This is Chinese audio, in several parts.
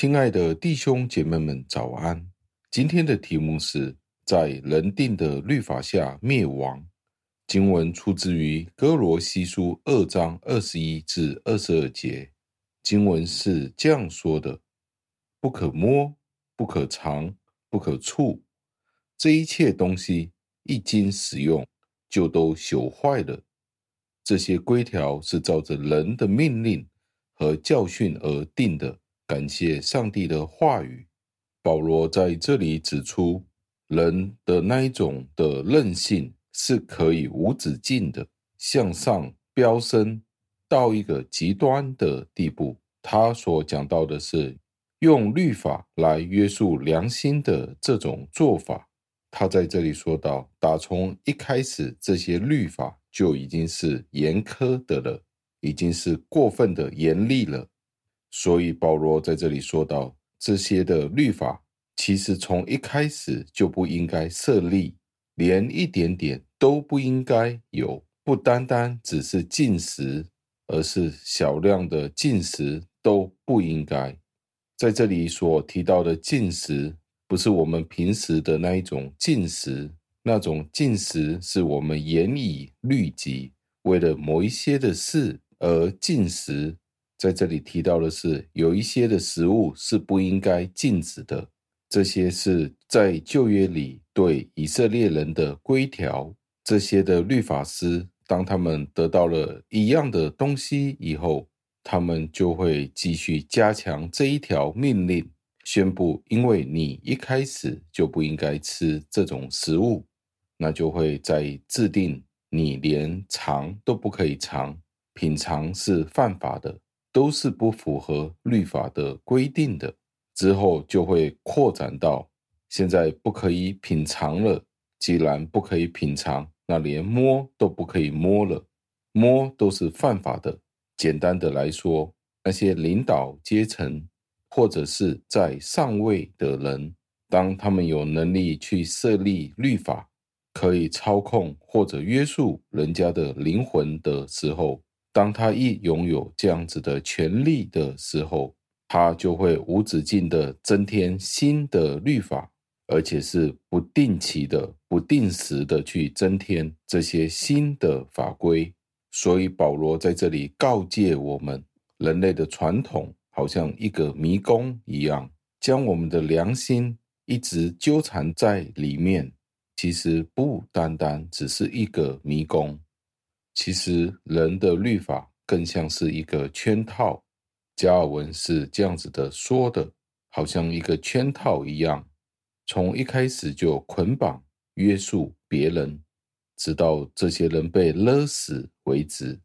亲爱的弟兄姐妹们，早安！今天的题目是在人定的律法下灭亡。经文出自于哥罗西书二章二十一至二十二节。经文是这样说的：“不可摸，不可尝，不可触，这一切东西一经使用，就都朽坏了。这些规条是照着人的命令和教训而定的。”感谢上帝的话语。保罗在这里指出，人的那一种的任性是可以无止境的向上飙升到一个极端的地步。他所讲到的是用律法来约束良心的这种做法。他在这里说到，打从一开始，这些律法就已经是严苛的了，已经是过分的严厉了。所以保罗在这里说到，这些的律法其实从一开始就不应该设立，连一点点都不应该有。不单单只是禁食，而是小量的禁食都不应该。在这里所提到的禁食，不是我们平时的那一种禁食，那种禁食是我们严以律己，为了某一些的事而禁食。在这里提到的是，有一些的食物是不应该禁止的。这些是在旧约里对以色列人的规条。这些的律法师，当他们得到了一样的东西以后，他们就会继续加强这一条命令，宣布：因为你一开始就不应该吃这种食物，那就会在制定你连尝都不可以尝，品尝是犯法的。都是不符合律法的规定的，之后就会扩展到现在不可以品尝了。既然不可以品尝，那连摸都不可以摸了，摸都是犯法的。简单的来说，那些领导阶层或者是在上位的人，当他们有能力去设立律法，可以操控或者约束人家的灵魂的时候。当他一拥有这样子的权力的时候，他就会无止境的增添新的律法，而且是不定期的、不定时的去增添这些新的法规。所以保罗在这里告诫我们：人类的传统好像一个迷宫一样，将我们的良心一直纠缠在里面。其实不单单只是一个迷宫。其实人的律法更像是一个圈套，加尔文是这样子的说的，好像一个圈套一样，从一开始就捆绑约束别人，直到这些人被勒死为止。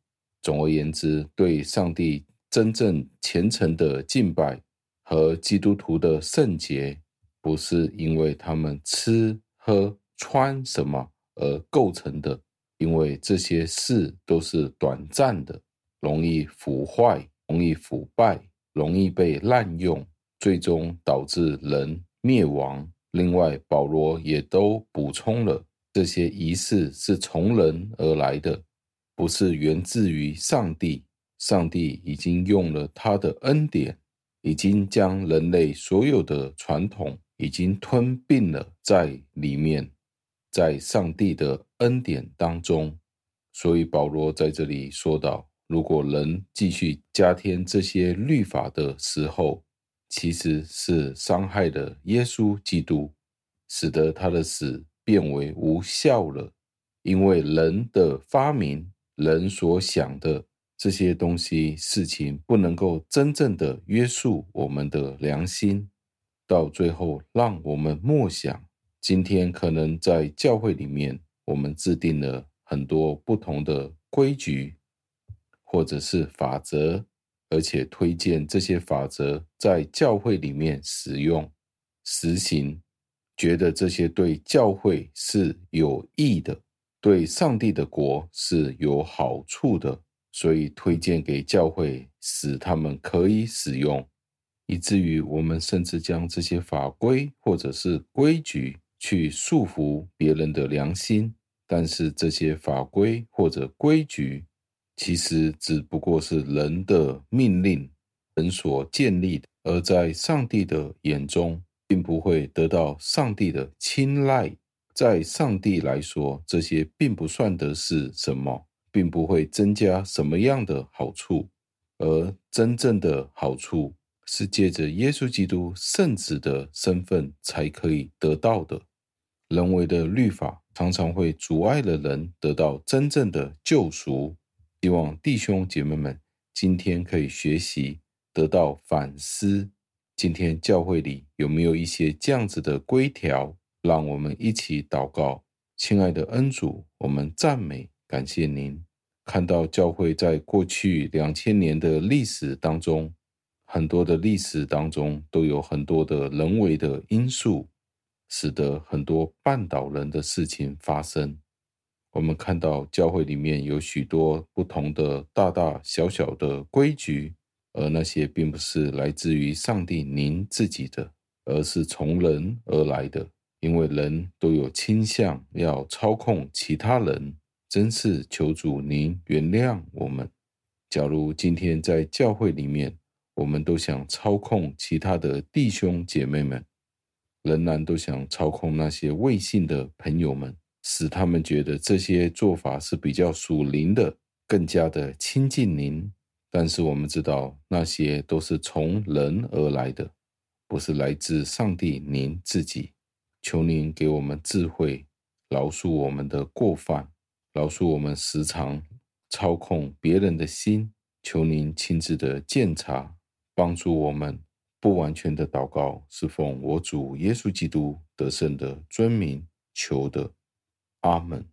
总而言之，对上帝真正虔诚的敬拜和基督徒的圣洁，不是因为他们吃喝穿什么而构成的。因为这些事都是短暂的，容易腐坏，容易腐败，容易被滥用，最终导致人灭亡。另外，保罗也都补充了，这些仪式是从人而来的，不是源自于上帝。上帝已经用了他的恩典，已经将人类所有的传统已经吞并了在里面。在上帝的恩典当中，所以保罗在这里说道：如果人继续加添这些律法的时候，其实是伤害了耶稣基督，使得他的死变为无效了。因为人的发明，人所想的这些东西、事情，不能够真正的约束我们的良心，到最后让我们默想。今天可能在教会里面，我们制定了很多不同的规矩，或者是法则，而且推荐这些法则在教会里面使用、实行，觉得这些对教会是有益的，对上帝的国是有好处的，所以推荐给教会，使他们可以使用，以至于我们甚至将这些法规或者是规矩。去束缚别人的良心，但是这些法规或者规矩，其实只不过是人的命令，人所建立的，而在上帝的眼中，并不会得到上帝的青睐。在上帝来说，这些并不算得是什么，并不会增加什么样的好处。而真正的好处是借着耶稣基督圣子的身份才可以得到的。人为的律法常常会阻碍了人得到真正的救赎。希望弟兄姐妹们今天可以学习。得到反思，今天教会里有没有一些这样子的规条？让我们一起祷告，亲爱的恩主，我们赞美感谢您。看到教会在过去两千年的历史当中，很多的历史当中都有很多的人为的因素，使得很多绊倒人的事情发生。我们看到教会里面有许多不同的大大小小的规矩。而那些并不是来自于上帝您自己的，而是从人而来的。因为人都有倾向要操控其他人，真是求主您原谅我们。假如今天在教会里面，我们都想操控其他的弟兄姐妹们，仍然都想操控那些未信的朋友们，使他们觉得这些做法是比较属灵的，更加的亲近您。但是我们知道，那些都是从人而来的，不是来自上帝您自己。求您给我们智慧，饶恕我们的过犯，饶恕我们时常操控别人的心。求您亲自的鉴察，帮助我们不完全的祷告，是奉我主耶稣基督得胜的尊名求的。阿门。